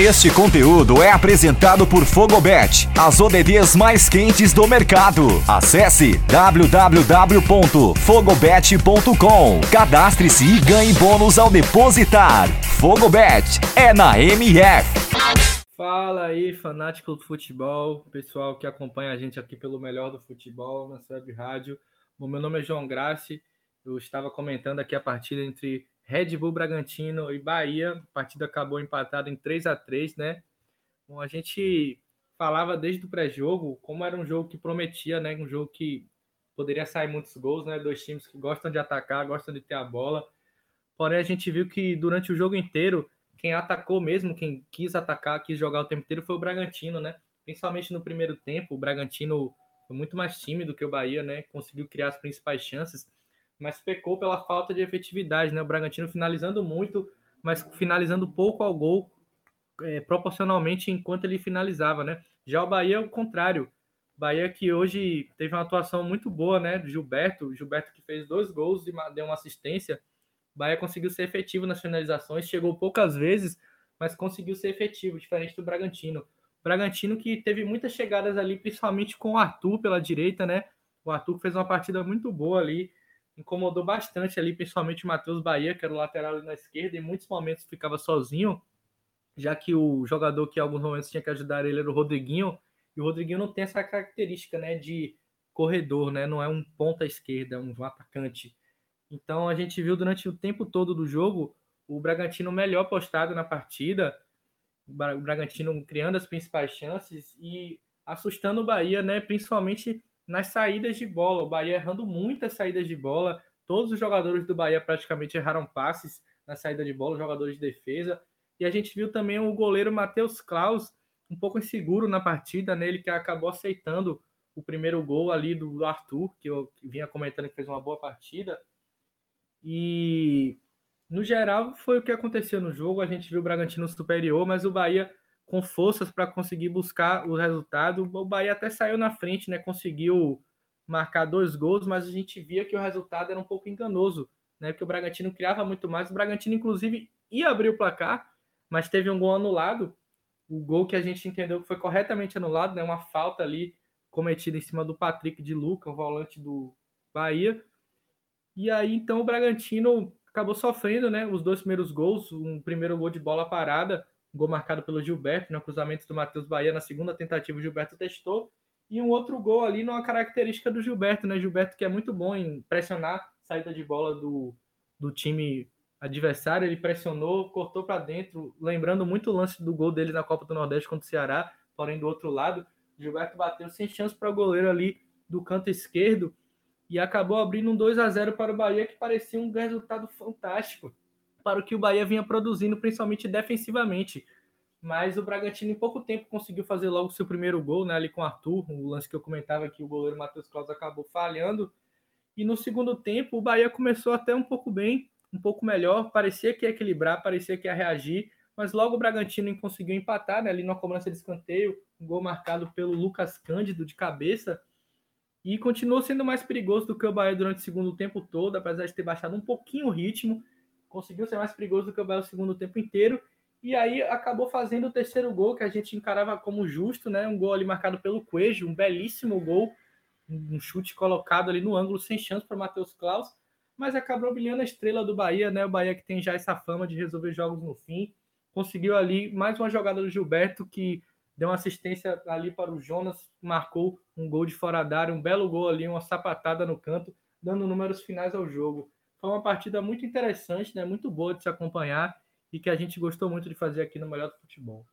Este conteúdo é apresentado por Fogobet, as ODDs mais quentes do mercado. Acesse www.fogobet.com. Cadastre-se e ganhe bônus ao depositar. Fogobet é na MF. Fala aí, fanático do futebol, pessoal que acompanha a gente aqui pelo melhor do futebol na web rádio. Bom, meu nome é João Grassi. Eu estava comentando aqui a partida entre Red Bull Bragantino e Bahia. A partida acabou empatada em 3 a 3 né? Bom, a gente falava desde o pré-jogo como era um jogo que prometia, né? Um jogo que poderia sair muitos gols, né? Dois times que gostam de atacar, gostam de ter a bola. Porém, a gente viu que durante o jogo inteiro, quem atacou mesmo, quem quis atacar, quis jogar o tempo inteiro foi o Bragantino, né? Principalmente no primeiro tempo, o Bragantino foi muito mais tímido que o Bahia, né? Conseguiu criar as principais chances mas pecou pela falta de efetividade, né? O Bragantino finalizando muito, mas finalizando pouco ao gol, é, proporcionalmente enquanto ele finalizava, né? Já o Bahia é o contrário. Bahia que hoje teve uma atuação muito boa, né? Do Gilberto, Gilberto que fez dois gols e deu uma assistência. Bahia conseguiu ser efetivo nas finalizações, chegou poucas vezes, mas conseguiu ser efetivo, diferente do Bragantino. O Bragantino que teve muitas chegadas ali, principalmente com o Arthur pela direita, né? O Arthur fez uma partida muito boa ali, incomodou bastante ali, principalmente o Matheus Bahia, que era o lateral ali na esquerda, em muitos momentos ficava sozinho, já que o jogador que em alguns momentos tinha que ajudar ele era o Rodriguinho, e o Rodriguinho não tem essa característica, né, de corredor, né, não é um ponta esquerda, é um atacante. Então a gente viu durante o tempo todo do jogo o Bragantino melhor postado na partida, o Bragantino criando as principais chances e assustando o Bahia, né, principalmente nas saídas de bola. O Bahia errando muitas saídas de bola. Todos os jogadores do Bahia praticamente erraram passes na saída de bola, jogadores de defesa. E a gente viu também o goleiro Matheus Klaus um pouco inseguro na partida, nele né? que acabou aceitando o primeiro gol ali do Arthur, que eu vinha comentando que fez uma boa partida. E no geral foi o que aconteceu no jogo. A gente viu o Bragantino superior, mas o Bahia com forças para conseguir buscar o resultado. O Bahia até saiu na frente, né? Conseguiu marcar dois gols, mas a gente via que o resultado era um pouco enganoso, né? Porque o Bragantino criava muito mais. O Bragantino, inclusive, ia abrir o placar, mas teve um gol anulado. O gol que a gente entendeu que foi corretamente anulado, né? Uma falta ali cometida em cima do Patrick de Luca, o volante do Bahia. E aí, então, o Bragantino acabou sofrendo, né? Os dois primeiros gols, um primeiro gol de bola parada gol marcado pelo Gilberto, no cruzamento do Matheus Bahia, na segunda tentativa o Gilberto testou, e um outro gol ali numa característica do Gilberto, né? Gilberto que é muito bom em pressionar saída de bola do, do time adversário, ele pressionou, cortou para dentro, lembrando muito o lance do gol dele na Copa do Nordeste contra o Ceará, porém do outro lado, Gilberto bateu sem chance para o goleiro ali do canto esquerdo e acabou abrindo um 2 a 0 para o Bahia que parecia um resultado fantástico para o que o Bahia vinha produzindo, principalmente defensivamente. Mas o Bragantino em pouco tempo conseguiu fazer logo seu primeiro gol, né, ali com o Arthur, o lance que eu comentava que o goleiro Matheus Claus acabou falhando. E no segundo tempo o Bahia começou até um pouco bem, um pouco melhor, parecia que ia equilibrar, parecia que ia reagir, mas logo o Bragantino conseguiu empatar, né, ali na cobrança de escanteio, um gol marcado pelo Lucas Cândido de cabeça, e continuou sendo mais perigoso do que o Bahia durante o segundo tempo todo, apesar de ter baixado um pouquinho o ritmo, conseguiu ser mais perigoso do que o Bahia o segundo tempo inteiro. E aí acabou fazendo o terceiro gol, que a gente encarava como justo, né? Um gol ali marcado pelo Coelho, um belíssimo gol, um chute colocado ali no ângulo, sem chance para Matheus Klaus, mas acabou brilhando a estrela do Bahia, né? O Bahia que tem já essa fama de resolver jogos no fim. Conseguiu ali mais uma jogada do Gilberto, que deu uma assistência ali para o Jonas, marcou um gol de fora da área, um belo gol ali, uma sapatada no canto, dando números finais ao jogo. Foi uma partida muito interessante, né? muito boa de se acompanhar e que a gente gostou muito de fazer aqui no Melhor do Futebol.